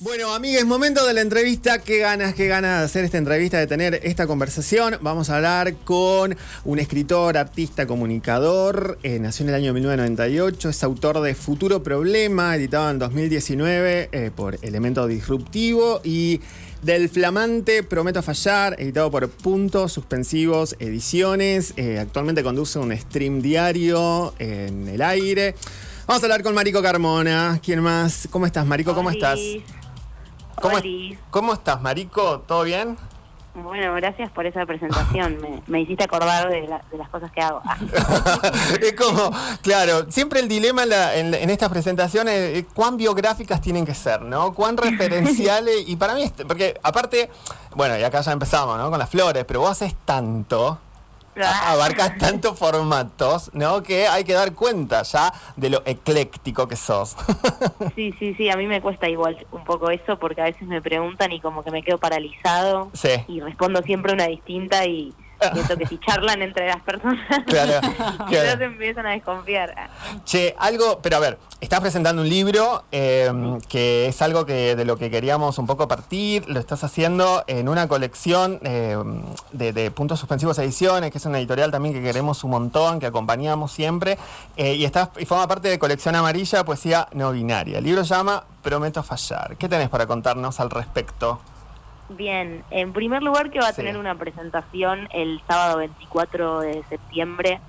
Bueno, amigues, momento de la entrevista. Qué ganas, qué ganas de hacer esta entrevista, de tener esta conversación. Vamos a hablar con un escritor, artista, comunicador. eh, nació en el año 1998. Es autor de Futuro Problema, editado en 2019 eh, por Elemento Disruptivo. Y del flamante Prometo Fallar, editado por Puntos Suspensivos Ediciones. Eh, actualmente conduce un stream diario en el aire. Vamos a hablar con Marico Carmona. ¿Quién más? ¿Cómo estás, Marico? ¿Cómo estás? ¿Cómo, Olis. ¿Cómo estás, Marico? ¿Todo bien? Bueno, gracias por esa presentación. Me, me hiciste acordar de, la- de las cosas que hago. Ah, es como, claro, siempre el dilema en, la- en- en estas presentaciones es cuán biográficas tienen que ser, ¿no? Cuán referenciales. y para mí, es- porque aparte, bueno, y acá ya empezamos, ¿no? Con las flores, pero vos haces tanto. A- Abarcas tantos formatos, ¿no? Que hay que dar cuenta ya de lo ecléctico que sos. Sí, sí, sí, a mí me cuesta igual un poco eso porque a veces me preguntan y como que me quedo paralizado sí. y respondo siempre una distinta y siento que si charlan entre las personas Claro, claro. empiezan a desconfiar. Che, algo, pero a ver, estás presentando un libro eh, que es algo que de lo que queríamos un poco partir, lo estás haciendo en una colección eh, de, de Puntos Suspensivos Ediciones, que es una editorial también que queremos un montón, que acompañamos siempre, eh, y, estás, y forma parte de Colección Amarilla, Poesía No Binaria. El libro se llama Prometo Fallar. ¿Qué tenés para contarnos al respecto? Bien, en primer lugar que va a Sí. tener una presentación el sábado 24 de septiembre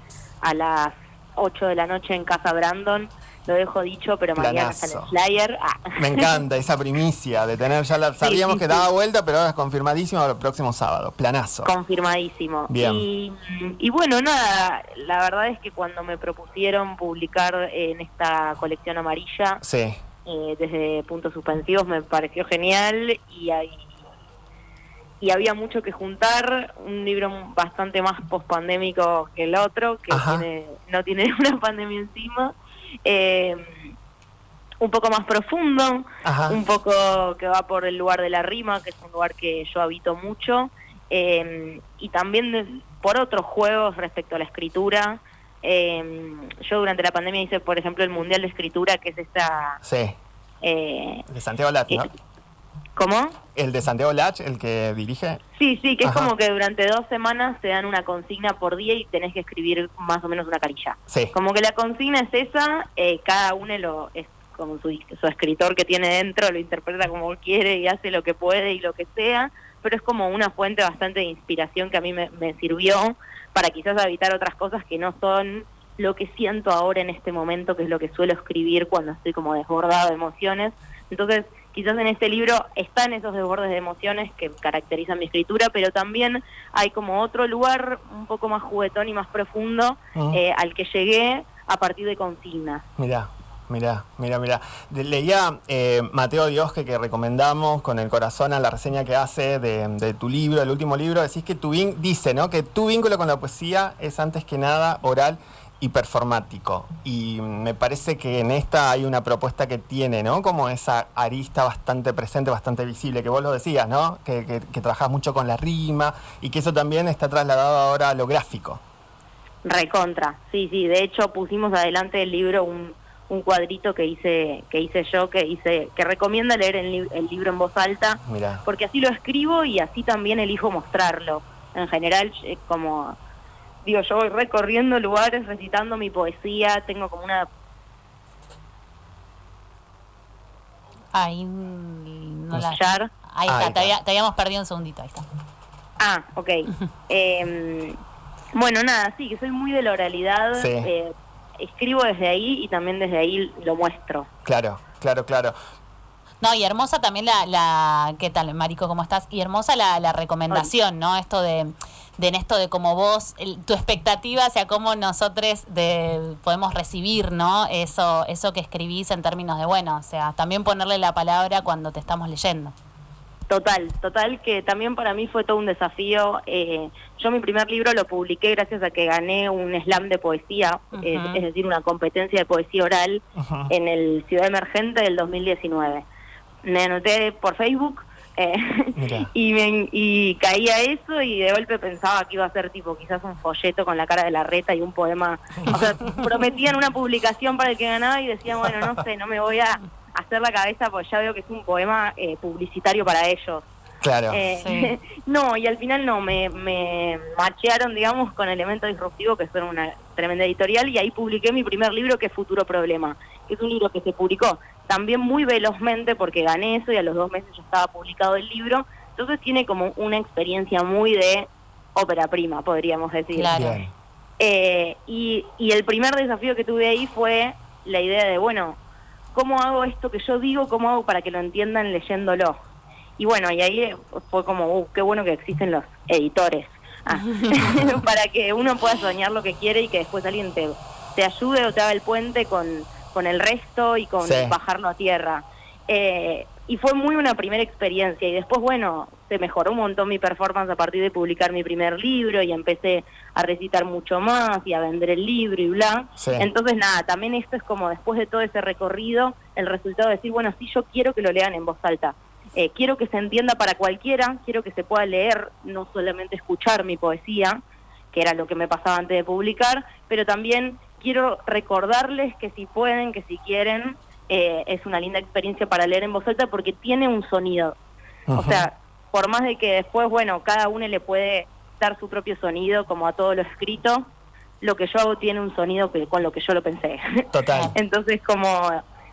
a las 8 de la noche en Casa Brandon. Lo dejo dicho, pero mañana está en el Planazo. flyer. Ah. Me encanta esa primicia de tener, ya la, sabíamos sí, que daba vuelta, pero ahora es confirmadísimo el próximo sábado. Planazo. Confirmadísimo. Bien. Y, y bueno, nada, la verdad es que cuando me propusieron publicar en esta colección amarilla, Sí. eh, desde puntos suspensivos, me pareció genial y hay y había mucho que juntar, un libro bastante más pospandémico que el otro, que tiene, no tiene una pandemia encima, eh, un poco más profundo, Ajá. un poco que va por el lugar de la rima, que es un lugar que yo habito mucho, eh, y también de- por otros juegos respecto a la escritura. Eh, yo durante la pandemia hice, por ejemplo, el Mundial de Escritura, que es esta... Sí. Eh, de Santiago Lach, ¿no? ¿Cómo? El de Santiago Lach, el que dirige. Sí, sí, que es como que durante dos semanas te dan una consigna por día y tenés que escribir más o menos una carilla. Sí. Como que la consigna es esa, eh, cada uno lo es como su, su escritor que tiene dentro, lo interpreta como quiere y hace lo que puede y lo que sea, pero es como una fuente bastante de inspiración que a mí me, me sirvió para quizás evitar otras cosas que no son lo que siento ahora en este momento, que es lo que suelo escribir cuando estoy como desbordado de emociones. Entonces, quizás en este libro están esos desbordes de emociones que caracterizan mi escritura, pero también hay como otro lugar un poco más juguetón y más profundo eh, al que llegué a partir de consignas. Mirá, mirá, mirá, mirá. Leía eh, Mateo Diosque que recomendamos con el corazón a la reseña que hace de, de tu libro, el último libro. Decís que tu vin- dice, ¿no? Que tu vínculo con la poesía es antes que nada oral y performático. Y me parece que en esta hay una propuesta que tiene, ¿no? Como esa arista bastante presente, bastante visible, que vos lo decías, ¿no? Que, que, que trabajás mucho con la rima y que eso también está trasladado ahora a lo gráfico. Recontra, sí, sí. De hecho, pusimos adelante del libro un, un cuadrito que hice que hice yo, que hice que recomienda leer el, lib- el libro en voz alta, Mirá. porque así lo escribo y así también elijo mostrarlo. En general, eh, como digo, yo voy recorriendo lugares, recitando mi poesía, tengo como una Ahí mm, no la... Ahí Ahí está. Te, había- te habíamos perdido un segundito, ahí está. Ah, ok. Em, bueno, nada, sí, que soy muy de la oralidad. Sí. eh, escribo desde ahí y también desde ahí lo muestro. Claro, claro, claro. No, y hermosa también la, la ¿qué tal, Marico, cómo estás? Y hermosa la, la recomendación, ¿no? Esto de, de en esto de cómo vos, el- tu expectativa hacia cómo nosotros de, podemos recibir, ¿no? Eso, eso que escribís en términos de, bueno, o sea, también ponerle la palabra cuando te estamos leyendo. Total, total, que también para mí fue todo un desafío. Eh, yo mi primer libro lo publiqué gracias a que gané un slam de poesía, es decir, una competencia de poesía oral en el Ciudad Emergente del 2019. Me anoté por Facebook eh, y, me, y caí a eso y de golpe pensaba que iba a ser tipo quizás un folleto con la cara de la reta y un poema. O sea, prometían una publicación para el que ganaba y decía, bueno, no sé, no me voy a hacer la cabeza porque ya veo que es un poema eh, publicitario para ellos. Claro. Eh, no, y al final no, me, me machearon, digamos, con Elemento Disruptivo, que son una tremenda editorial, y ahí publiqué mi primer libro, que es Futuro Problema, que es un libro que se publicó también muy velozmente porque gané eso y a los dos meses ya estaba publicado el libro. Entonces tiene como una experiencia muy de ópera prima, podríamos decir. Claro. Eh, y, y el primer desafío que tuve ahí fue la idea de, bueno, ¿cómo hago esto que yo digo? ¿Cómo hago para que lo entiendan leyéndolo? Y bueno, y ahí fue como, uh, qué bueno que existen los editores. Ah, para que uno pueda soñar lo que quiere y que después alguien te, te ayude o te haga el puente con, con el resto y con Sí. bajarlo a tierra. Eh, y fue muy una primera experiencia. Y después, bueno, se mejoró un montón mi performance a partir de publicar mi primer libro y empecé a recitar mucho más y a vender el libro y bla. Sí. Entonces, nada, también esto es como después de todo ese recorrido, el resultado de decir, bueno, sí, yo quiero que lo lean en voz alta. Eh, quiero que se entienda para cualquiera, quiero que se pueda leer, no solamente escuchar mi poesía, que era lo que me pasaba antes de publicar, pero también quiero recordarles que si pueden, que si quieren, eh, es una linda experiencia para leer en voz alta porque tiene un sonido. O sea, por más de que después, bueno, cada uno le puede dar su propio sonido, como a todo lo escrito, lo que yo hago tiene un sonido que con lo que yo lo pensé. Total. Entonces, como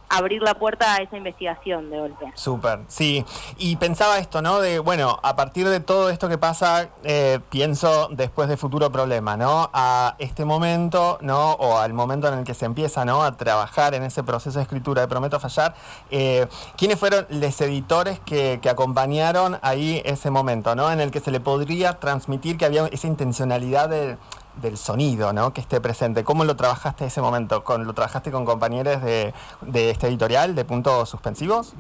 abrir la puerta a esa investigación de golpe. Súper, sí. Y pensaba esto, ¿no? De, bueno, a partir de todo esto que pasa, eh, pienso después de Futuro Problema, ¿no? A este momento, ¿no? O al momento en el que se empieza, ¿no? A trabajar en ese proceso de escritura de Prometo Fallar. Eh, ¿Quiénes fueron los editores que, que acompañaron ahí ese momento, ¿no? En el que se le podría transmitir que había esa intencionalidad de- del sonido, ¿no? Que esté presente. ¿Cómo lo trabajaste ese momento? ¿Con, ¿Lo trabajaste con compañeros de, de este editorial, de puntos suspensivos?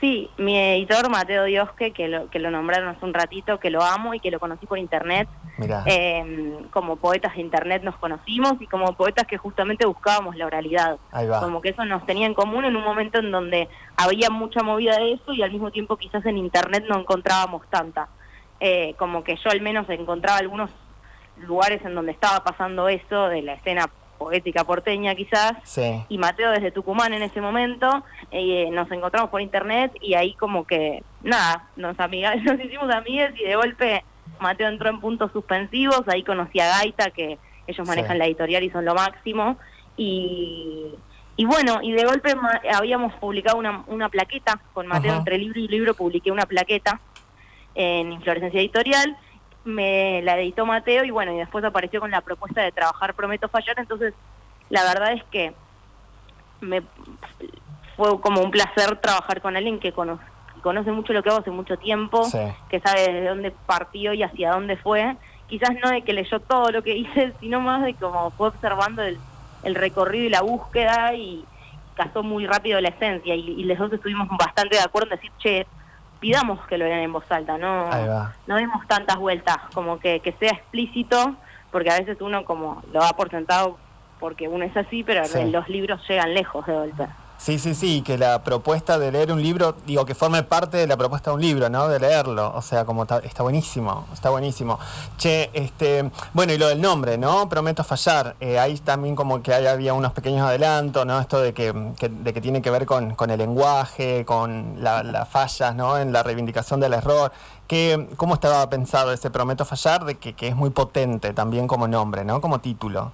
Sí, mi editor Mateo Diosque, que lo, que lo nombraron hace un ratito, que lo amo y que lo conocí por internet. Mira. Eh, como poetas de internet nos conocimos y como poetas que justamente buscábamos la oralidad. Ahí va. Como que eso nos tenía en común en un momento en donde había mucha movida de eso y al mismo tiempo quizás en internet no encontrábamos tanta. Eh, como que yo al menos encontraba algunos lugares en donde estaba pasando eso de la escena poética porteña quizás Sí. y Mateo desde Tucumán en ese momento, eh, nos encontramos por internet y ahí como que, nada, nos, amiga, nos hicimos amigas y de golpe Mateo entró en puntos suspensivos, ahí conocí a Gaita, que ellos manejan Sí. la editorial y son lo máximo, y, y bueno, y de golpe ma- habíamos publicado una, una plaqueta con Mateo, Ajá. entre libro y libro publiqué una plaqueta en Inflorescencia Editorial, me la editó Mateo y bueno, y después apareció con la propuesta de trabajar Prometo Fallar, entonces la verdad es que me fue como un placer trabajar con alguien que cono- que conoce mucho lo que hago hace mucho tiempo, Sí. que sabe desde dónde partió y hacia dónde fue, quizás no de que leyó todo lo que hice, sino más de cómo fue observando el, el recorrido y la búsqueda y casó muy rápido la esencia. Y, y los dos estuvimos bastante de acuerdo en decir, che, pidamos que lo lean en voz alta, no, va. no demos tantas vueltas, como que, que sea explícito, porque a veces uno como lo da por sentado porque uno es así, pero Sí. los libros llegan lejos de golpe. Sí, sí, sí, que la propuesta de leer un libro, digo, que forme parte de la propuesta de un libro, ¿no? De leerlo, o sea, como está, está buenísimo, está buenísimo. Che, este, bueno, y lo del nombre, ¿no? Prometo fallar, eh, ahí también como que ahí había unos pequeños adelantos, ¿no? Esto de que, de que tiene que ver con, con el lenguaje, con la- las fallas, ¿no? En la reivindicación del error. Que, ¿Cómo estaba pensado ese Prometo fallar? De que, que es muy potente también como nombre, ¿no? Como título.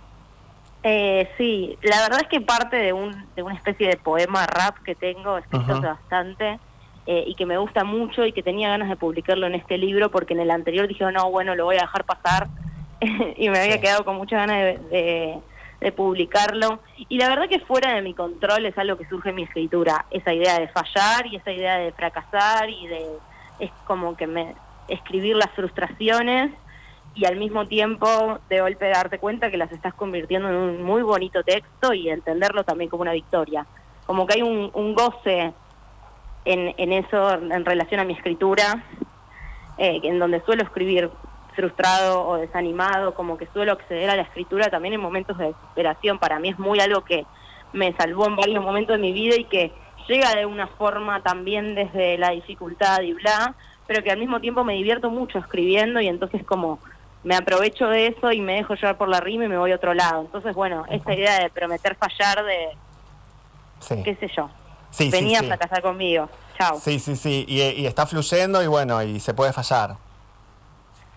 Eh, sí, la verdad es que parte de, un, de una especie de poema rap que tengo, escrito hace bastante, eh, y que me gusta mucho y que tenía ganas de publicarlo en este libro, porque en el anterior dije, no, bueno, lo voy a dejar pasar, y me había Sí. quedado con muchas ganas de, de- de publicarlo. Y la verdad que fuera de mi control es algo que surge en mi escritura, esa idea de fallar y esa idea de fracasar y de, es como que me, escribir las frustraciones y al mismo tiempo de golpe darte cuenta que las estás convirtiendo en un muy bonito texto y entenderlo también como una victoria. Como que hay un, goce en, en eso en relación a mi escritura, eh, en donde suelo escribir frustrado o desanimado, como que suelo acceder a la escritura también en momentos de desesperación. Para mí es muy algo que me salvó en varios momentos de mi vida y que llega de una forma también desde la dificultad y bla, pero que al mismo tiempo me divierto mucho escribiendo y entonces como me aprovecho de eso y me dejo llevar por la rima y me voy a otro lado. Entonces, bueno, esta idea de prometer fallar, de Sí. qué sé yo. Sí, venía sí, a fracasar conmigo. Chao. Sí, sí, sí. Y, y está fluyendo y bueno, y se puede fallar.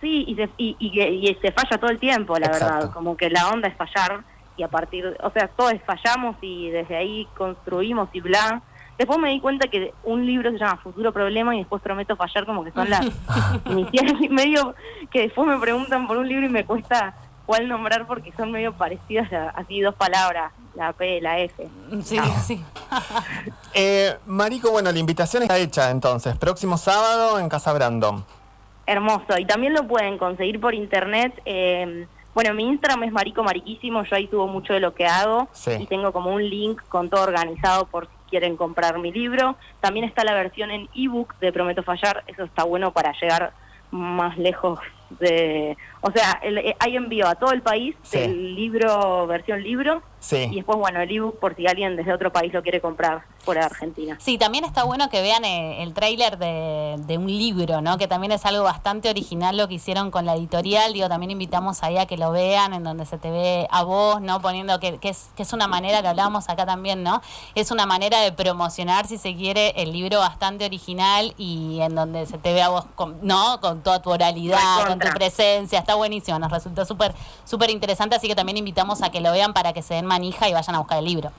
Sí, y se, y, y, se falla todo el tiempo, la Exacto. verdad. Como que la onda es fallar y a partir, o sea, todos fallamos y desde ahí construimos y bla. Después me di cuenta que un libro se llama Futuro Problema y después prometo fallar como que son las iniciales y medio que después me preguntan por un libro y me cuesta cuál nombrar porque son medio parecidas, a- así dos palabras, la P y la F. Sí, sí. Eh, Marico, bueno, la invitación está hecha entonces. Próximo sábado en Casa Brandon. Hermoso. Y también lo pueden conseguir por internet. eh, bueno, mi Instagram es Marico Mariquísimo. Yo ahí subo mucho de lo que hago. Sí. Y tengo como un link con todo organizado por si quieren comprar mi libro. También está la versión en ebook de Prometo Fallar. Eso está bueno para llegar más lejos de... O sea, el- eh, hay envío a todo el país Sí. del libro, versión libro. Y después, bueno, el ebook por si alguien desde otro país lo quiere comprar fuera de Argentina. Sí, también está bueno que vean eh, el tráiler de, de un libro, ¿no? Que también es algo bastante original lo que hicieron con la editorial. Digo, también invitamos ahí a que lo vean, en donde se te ve a vos, ¿no? Poniendo que, que es, que es una manera, que hablábamos acá también, ¿no? Es una manera de promocionar, si se quiere, el libro bastante original y en donde se te ve a vos, con, ¿no? Con toda tu oralidad, con tu presencia. Está buenísimo, nos resultó súper súper interesante, así que también invitamos a que lo vean para que se den manija y vayan a buscar el libro.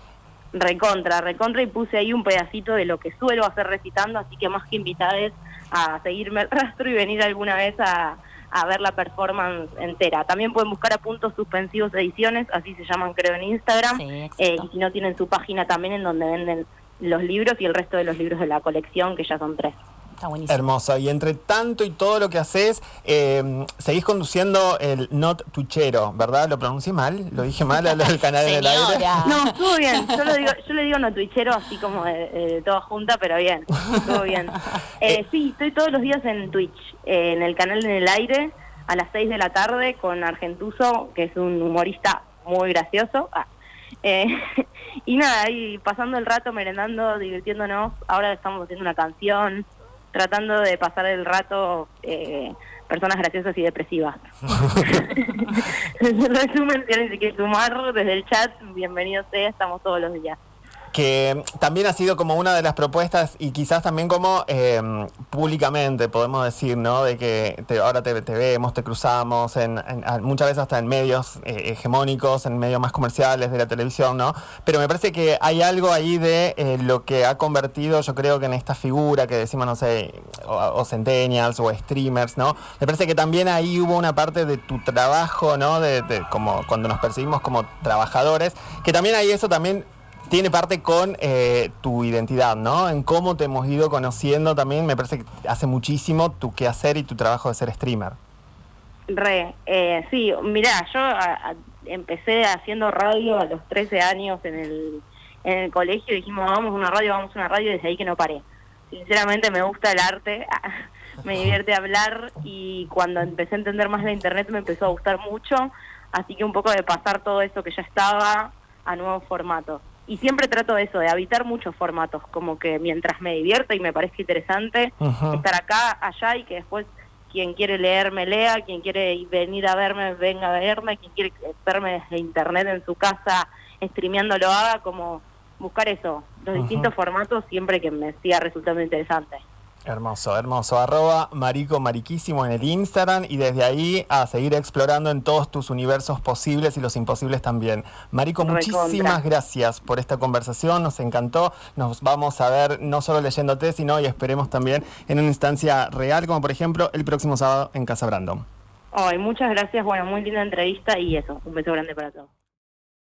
Recontra, recontra y puse ahí un pedacito de lo que suelo hacer recitando, así que más que invitades a seguirme el rastro y venir alguna vez a, a ver la performance entera. También pueden buscar a puntos suspensivos ediciones, así se llaman creo en Instagram, Sí, eh, y si no tienen su página también en donde venden los libros y el resto de los libros de la colección, que ya son tres. Está buenísimo. Hermoso. Y entre tanto y todo lo que haces, eh, seguís conduciendo el Not Tuchero, ¿verdad? ¿Lo pronuncié mal? ¿Lo dije mal al, al canal en el aire? No, estuvo bien. Yo, lo digo, yo le digo no twitchero así como de, de toda junta, pero bien. Estuvo bien. Eh, sí, estoy todos los días en Twitch, eh, en el canal En el Aire, a las 6 de la tarde, con Argentuso, que es un humorista muy gracioso. Ah. Eh, y nada, ahí pasando el rato, merendando, divirtiéndonos. Ahora estamos haciendo una canción, tratando de pasar el rato eh, personas graciosas y depresivas. En resumen, se quiere sumar desde el chat, bienvenido sea, estamos todos los días. Que también ha sido como una de las propuestas y quizás también como eh, públicamente podemos decir, ¿no? De que te- ahora te, te vemos, te cruzamos, en, muchas veces hasta en medios eh, hegemónicos, en medios más comerciales de la televisión, ¿no? Pero me parece que hay algo ahí de eh, lo que ha convertido, yo creo que en esta figura que decimos, no sé, o, o centennials o streamers, ¿no? Me parece que también ahí hubo una parte de tu trabajo, ¿no? De, de como cuando nos percibimos como trabajadores, que también ahí eso también tiene parte con eh, tu identidad, ¿no? En cómo te hemos ido conociendo también, me parece que hace muchísimo tu quehacer y tu trabajo de ser streamer. Re, eh, sí, mirá, yo a- empecé haciendo radio a los 13 años en el, en el colegio, dijimos vamos a una radio, vamos a una radio, y desde ahí que no paré. Sinceramente me gusta el arte, me divierte hablar y cuando empecé a entender más la internet me empezó a gustar mucho, así que un poco de pasar todo eso que ya estaba a nuevos formatos. Y siempre trato de eso, de habitar muchos formatos, como que mientras me divierta y me parezca interesante, estar acá, allá y que después quien quiere leerme lea, quien quiere venir a verme venga a verme, quien quiere verme desde internet en su casa streameando lo haga, como buscar eso, los distintos formatos siempre que me siga resultando interesante. Hermoso, hermoso. Arroba marico mariquísimo en el Instagram y desde ahí a seguir explorando en todos tus universos posibles y los imposibles también. Marico, Recontra. muchísimas gracias por esta conversación, nos encantó. Nos vamos a ver no solo leyéndote, sino y esperemos también en una instancia real, como por ejemplo el próximo sábado en Casa Brandon. Ay, muchas gracias, bueno, muy linda entrevista y eso, un beso grande para todos.